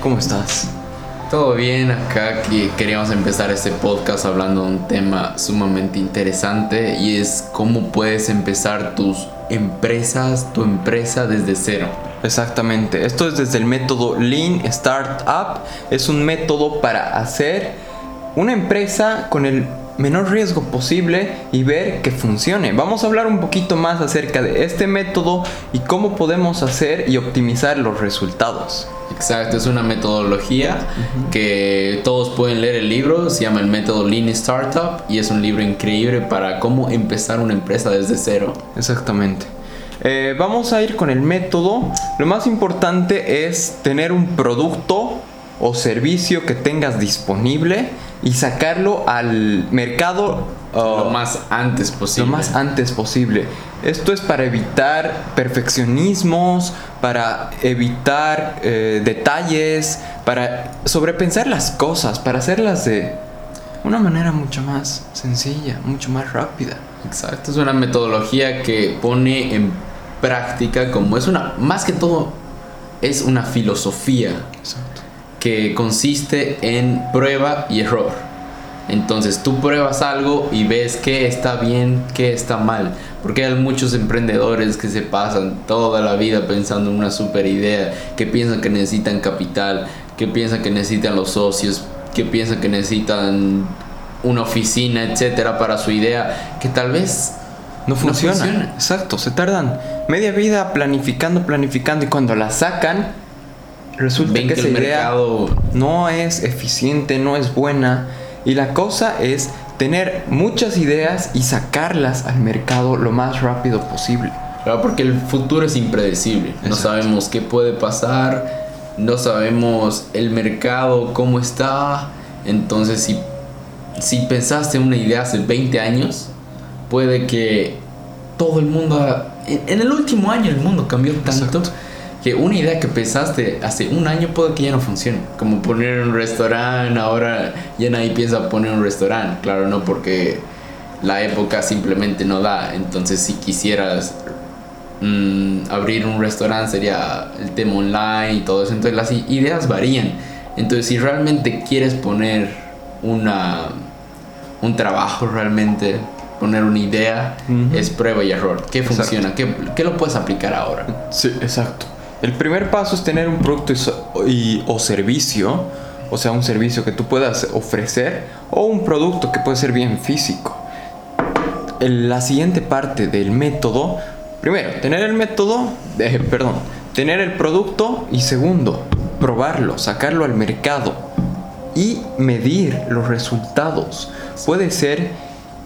¿Cómo estás? Todo bien, acá que queríamos empezar este podcast hablando de un tema sumamente interesante y es cómo puedes empezar tus empresas, tu empresa desde cero. Exactamente, esto es desde el método Lean Startup, es un método para hacer una empresa con el menor riesgo posible y ver que funcione. Vamos a hablar un poquito más acerca de este método y cómo podemos hacer y optimizar los resultados. Exacto, es una metodología que todos pueden leer el libro, se llama el método Lean Startup y es un libro increíble para cómo empezar una empresa desde cero. Exactamente. Eh, vamos a ir con el método. Lo más importante es tener un producto o servicio que tengas disponible y sacarlo al mercado lo uh, más antes posible. Lo más antes posible. Esto es para evitar perfeccionismos, para evitar eh, detalles, para sobrepensar las cosas, para hacerlas de una manera mucho más sencilla, mucho más rápida. Exacto, es una metodología que pone en práctica como es una, más que todo, es una filosofía. Exacto que consiste en prueba y error. Entonces tú pruebas algo y ves qué está bien, qué está mal. Porque hay muchos emprendedores que se pasan toda la vida pensando en una super idea, que piensan que necesitan capital, que piensan que necesitan los socios, que piensan que necesitan una oficina, etcétera, para su idea, que tal vez no funciona. no funciona. Exacto, se tardan media vida planificando, planificando y cuando la sacan resulta que, esa idea no es eficiente, no es buena. Y la cosa es tener muchas ideas y sacarlas al mercado lo más rápido posible. Claro, porque el futuro es impredecible. No sabemos qué puede pasar, no sabemos el mercado, cómo está. Entonces, si, si pensaste una idea hace 20 años, puede que todo el mundo... En, el último año el mundo cambió tanto que una idea que pensaste hace un año puede que ya no funcione. Como poner un restaurante, ahora ya nadie piensa poner un restaurante. Claro, no porque la época simplemente no da. Entonces si quisieras mm, abrir un restaurante sería el tema online y todo eso. Entonces las ideas varían. Entonces si realmente quieres poner una, un trabajo realmente poner una idea es prueba y error. ¿Qué funciona? ¿Qué, ¿Qué, lo puedes aplicar ahora? Sí, exacto. El primer paso es tener un producto o servicio, o sea, un servicio que tú puedas ofrecer o un producto que puede ser bien físico. la siguiente parte del método, primero, tener el método, eh, perdón, tener el producto y segundo, probarlo, sacarlo al mercado y medir los resultados. Puede ser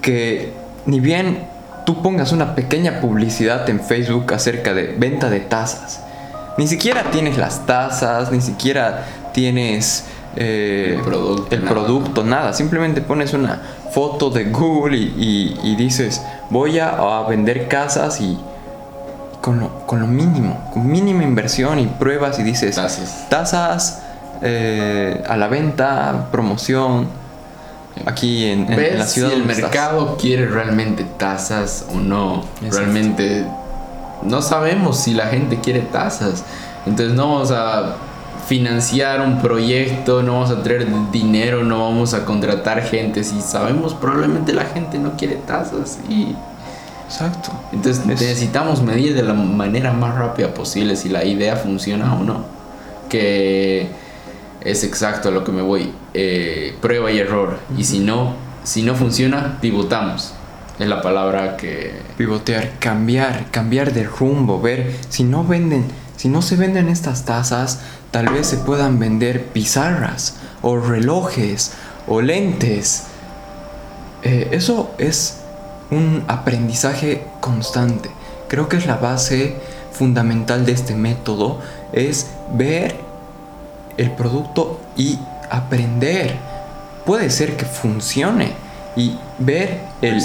que ni bien tú pongas una pequeña publicidad en Facebook acerca de venta de tazas ni siquiera tienes las tazas, ni siquiera tienes eh, el, producto, nada. Simplemente pones una foto de Google y, dices, voy a, vender casas y con lo, mínimo, con mínima inversión y pruebas y dices, tazas, eh, a la venta, promoción. Aquí en, la ciudad. Si el mercado quiere realmente tazas o no. Realmente no sabemos si la gente quiere tasas. Entonces no vamos a financiar un proyecto, no vamos a traer dinero, no vamos a contratar gente si sabemos probablemente la gente no quiere tasas y exacto. Entonces necesitamos medir de la manera más rápida posible si la idea funciona o no. Que es exacto a lo que me voy. Eh, prueba y error. Y si no, si no funciona, pivotamos es la palabra que... Pivotear, cambiar, cambiar de rumbo, ver si no venden, si no se venden estas tazas, tal vez se puedan vender pizarras o relojes o lentes. Eh, eso es un aprendizaje constante. Creo que es la base fundamental de este método, es ver el producto y aprender. Puede ser que funcione, y ver el,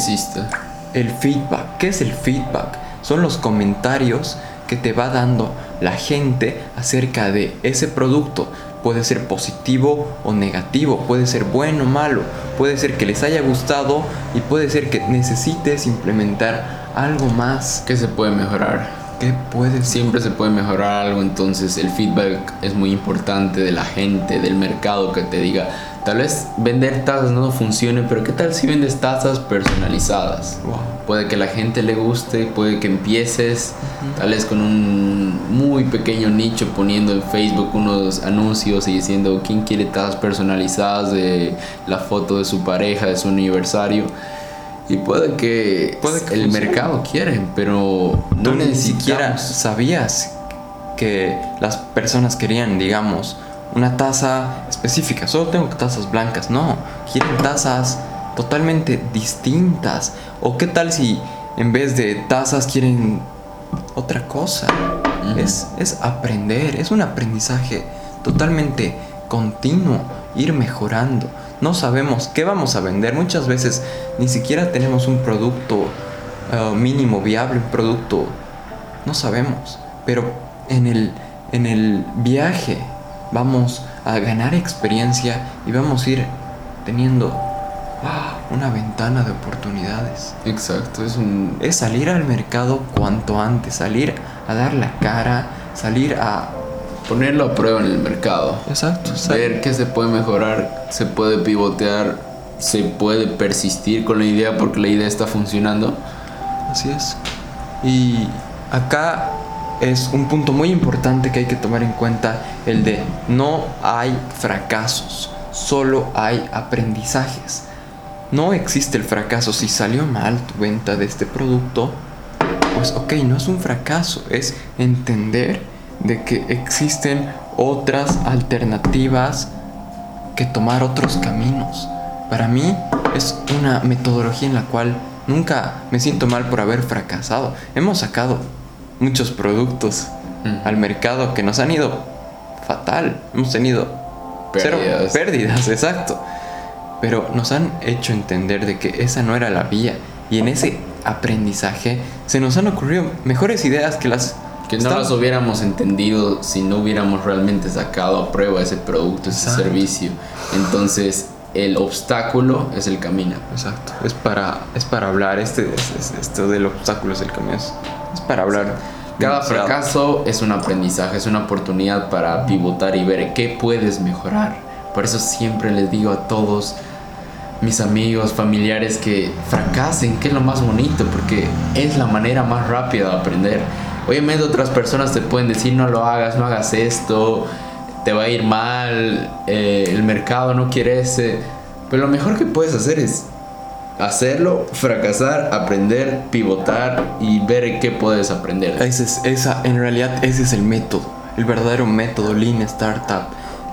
el feedback. ¿Qué es el feedback? Son los comentarios que te va dando la gente acerca de ese producto. Puede ser positivo o negativo, puede ser bueno o malo, puede ser que les haya gustado y puede ser que necesites implementar algo más. que se puede mejorar? ¿Qué puedes? Siempre se puede mejorar algo, entonces el feedback es muy importante de la gente, del mercado que te diga, tal vez vender tazas no funcione, pero ¿qué tal si vendes tazas personalizadas? Puede que la gente le guste, puede que empieces tal vez con un muy pequeño nicho poniendo en Facebook unos anuncios y diciendo quién quiere tazas personalizadas de la foto de su pareja, de su aniversario y puede que, el mercado quiere, pero no ni siquiera sabías que las personas querían, digamos, una taza específica. Solo tengo tazas blancas. No, quieren tazas totalmente distintas. O qué tal si en vez de tazas quieren otra cosa. es, es aprender, es un aprendizaje totalmente continuo, ir mejorando no sabemos qué vamos a vender. Muchas veces ni siquiera tenemos un producto eh, mínimo viable, un producto, no sabemos. Pero en el, en el viaje vamos a ganar experiencia y vamos a ir teniendo ah, una ventana de oportunidades. Exacto, es un... Es salir al mercado cuanto antes, salir a dar la cara, salir a ponerlo a prueba en el mercado. Exacto. Ver qué se puede mejorar, se puede pivotear, se puede persistir con la idea porque la idea está funcionando. Así es. Y acá es un punto muy importante que hay que tomar en cuenta, el de no hay fracasos, solo hay aprendizajes. No existe el fracaso. Si salió mal tu venta de este producto, pues ok, no es un fracaso, es entender de que existen otras alternativas que tomar otros caminos. Para mí es una metodología en la cual nunca me siento mal por haber fracasado. Hemos sacado muchos productos mm. al mercado que nos han ido fatal. Hemos tenido pérdidas. pérdidas, exacto. Pero nos han hecho entender de que esa no era la vía. Y en ese aprendizaje se nos han ocurrido mejores ideas que las que no las hubiéramos entendido si no hubiéramos realmente sacado a prueba ese producto, ese servicio. Entonces, el obstáculo es el camino. Exacto. Es para, es para hablar. Este, esto del obstáculo es el camino. Es, para hablar. Cada fracaso es un aprendizaje, es una oportunidad para pivotar y ver qué puedes mejorar. Por eso siempre les digo a todos mis amigos, familiares que fracasen, que es lo más bonito, porque es la manera más rápida de aprender Obviamente otras personas te pueden decir no lo hagas, no hagas esto, te va a ir mal, eh, el mercado no quiere ese. Pero lo mejor que puedes hacer es hacerlo, fracasar, aprender, pivotar y ver qué puedes aprender. Ese es, esa, en realidad ese es el método, el verdadero método Lean Startup.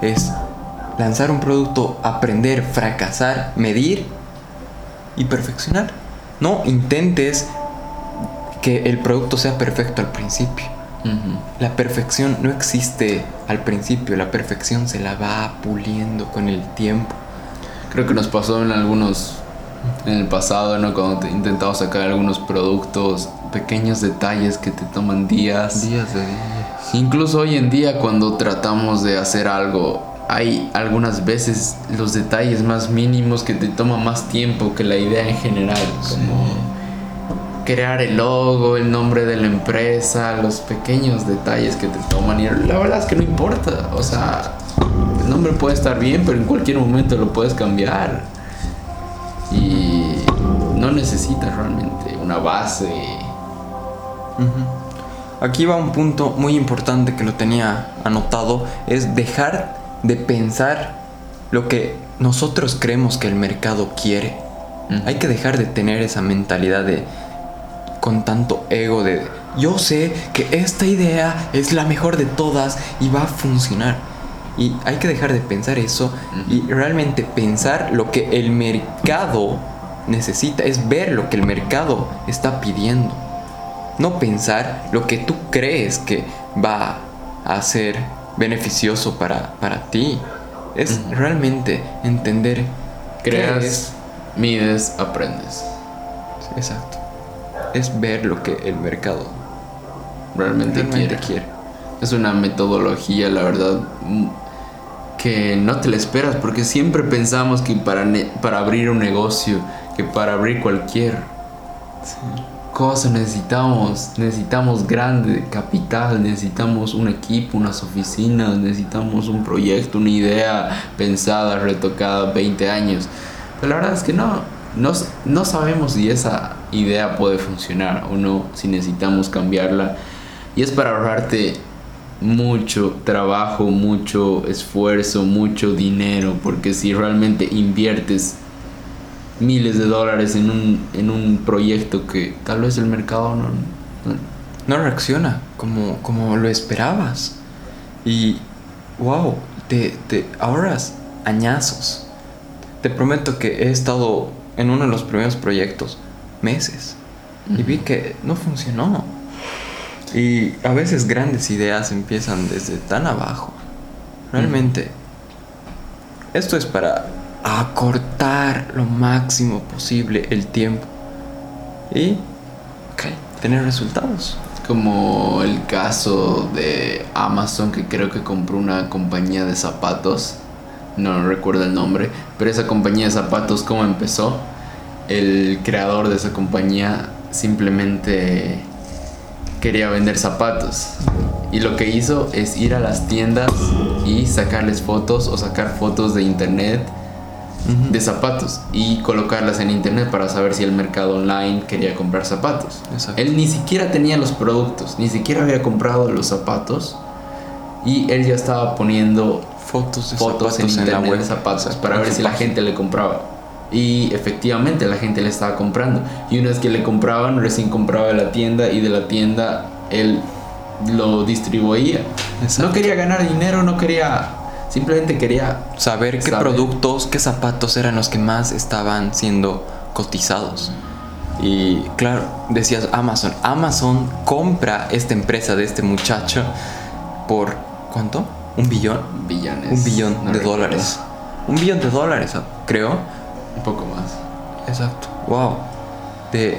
Es lanzar un producto, aprender, fracasar, medir y perfeccionar. No intentes que el producto sea perfecto al principio. La perfección no existe al principio, la perfección se la va puliendo con el tiempo. Creo que nos pasó en algunos, en el pasado, ¿no? Cuando intentamos sacar algunos productos, pequeños detalles que te toman días. Días de días. Incluso hoy en día cuando tratamos de hacer algo, hay algunas veces los detalles más mínimos que te toman más tiempo que la idea en general. Como crear el logo, el nombre de la empresa, los pequeños detalles que te toman. Y la verdad es que no importa. O sea, el nombre puede estar bien, pero en cualquier momento lo puedes cambiar. No necesitas realmente una base. Aquí va un punto muy importante que lo tenía anotado, es dejar de pensar lo que nosotros creemos que el mercado quiere. Hay que dejar de tener esa mentalidad de con tanto ego de yo sé que esta idea es la mejor de todas y va a funcionar. Y hay que dejar de pensar eso y realmente pensar lo que el mercado necesita, es ver lo que el mercado está pidiendo. No pensar lo que tú crees que va a ser beneficioso para, para ti. Es realmente entender. Creas, mides, aprendes. Exacto es ver lo que el mercado realmente, quiere. Es una metodología, la verdad, que no te la esperas porque siempre pensamos que para, para abrir un negocio, que para abrir cualquier cosa necesitamos? Necesitamos grande capital, necesitamos un equipo, unas oficinas, necesitamos un proyecto, una idea pensada, retocada 20 años. Pero la verdad es que no, no, no sabemos si esa idea puede funcionar o no, si necesitamos cambiarla. Y es para ahorrarte mucho trabajo, mucho esfuerzo, mucho dinero, porque si realmente inviertes miles de dólares en un, en un proyecto que tal vez el mercado no, no, reacciona como, como lo esperabas. Y wow, te, te ahorras añazos. Te prometo que he estado en uno de los primeros proyectos meses y vi que no funcionó. Y a veces grandes ideas empiezan desde tan abajo. Realmente, esto es para acortar lo máximo posible el tiempo y tener resultados. Como el caso de Amazon que creo que compró una compañía de zapatos, no recuerdo el nombre, pero esa compañía de zapatos, ¿cómo empezó? El creador de esa compañía simplemente quería vender zapatos. Y lo que hizo es ir a las tiendas y sacarles fotos o sacar fotos de internet de zapatos y colocarlas en internet para saber si el mercado online quería comprar zapatos. Él ni siquiera tenía los productos, ni siquiera había comprado los zapatos y él ya estaba poniendo fotos, de fotos en internet de zapatos para ver si la gente le compraba. Y efectivamente la gente le estaba comprando. Y una vez que le compraban, recién compraba de la tienda y de la tienda él lo distribuía. No quería ganar dinero, no quería Simplemente quería saber qué productos, qué zapatos eran los que más estaban siendo cotizados. Y claro, decías Amazon. Amazon compra esta empresa de este muchacho por ¿cuánto? ¿Un billón? Billones. Un billón de dólares. Un billón de dólares, creo. Un poco más. Exacto. Wow. De.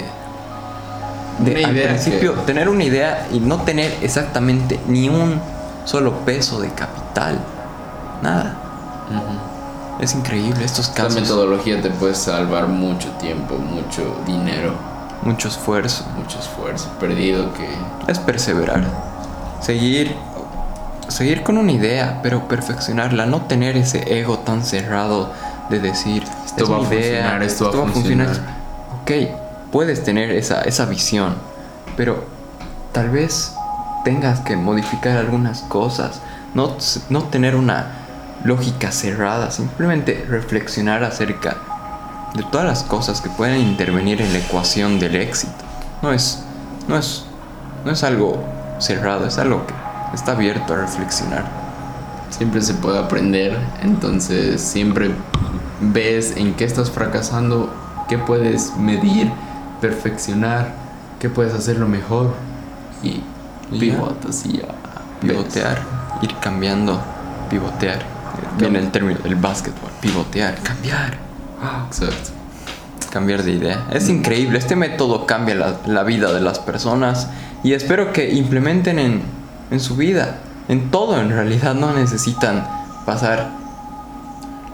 De al principio, tener una idea y no tener exactamente ni un solo peso de capital nada. Es increíble estos casos. La metodología te puede salvar mucho tiempo, mucho dinero. Mucho esfuerzo. Mucho esfuerzo perdido que... Es perseverar. Seguir... Seguir con una idea, pero perfeccionarla. No tener ese ego tan cerrado de decir... Esto va a funcionar, esto, va a funcionar. Ok, puedes tener esa, esa visión, pero tal vez tengas que modificar algunas cosas. No, no tener una lógica cerrada, simplemente reflexionar acerca de todas las cosas que pueden intervenir en la ecuación del éxito. No es, no es, no es algo cerrado, es algo que está abierto a reflexionar. Siempre se puede aprender, entonces siempre ves en qué estás fracasando, qué puedes medir, perfeccionar, qué puedes hacerlo mejor y, pivotas y ya. Pivotear, ir cambiando, pivotear viene el término del básquetbol, pivotear, cambiar. Exacto. Cambiar de idea. Es increíble, este método cambia la, vida de las personas y espero que implementen en, en su vida, en todo en realidad, no necesitan pasar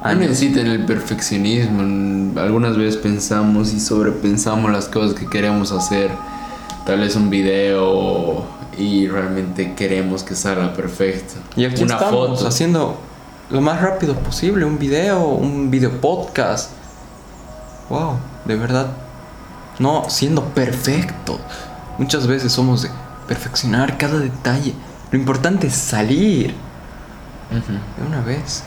no necesitan el perfeccionismo. Algunas veces pensamos y sobrepensamos las cosas que queremos hacer. Tal vez un video y realmente queremos que salga perfecto. Y aquí Una estamos foto. haciendo lo más rápido posible, un video, un video podcast. Wow, de verdad. No siendo perfecto. Muchas veces somos de perfeccionar cada detalle. Lo importante es salir. De una vez.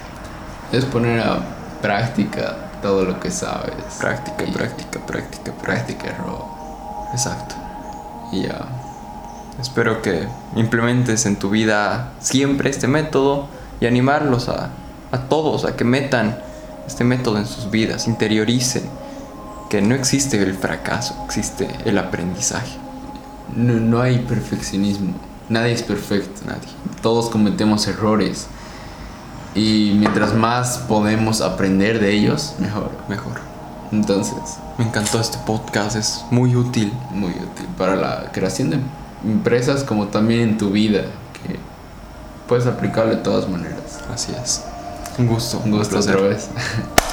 Es poner a práctica todo lo que sabes. Práctica, práctica, práctica, práctica. Exacto. Y ya. Espero que implementes en tu vida siempre este método y animarlos a, a todos a que metan este método en sus vidas, interioricen que no existe el fracaso, existe el aprendizaje. No, no, hay perfeccionismo, nadie es perfecto, nadie. Todos cometemos errores y mientras más podemos aprender de ellos, mejor. Mejor. Entonces, me encantó este podcast, es muy útil. Muy útil para la creación de empresas como también en tu vida puedes aplicarlo de todas maneras. Así es. Un gusto. Un gusto otra vez.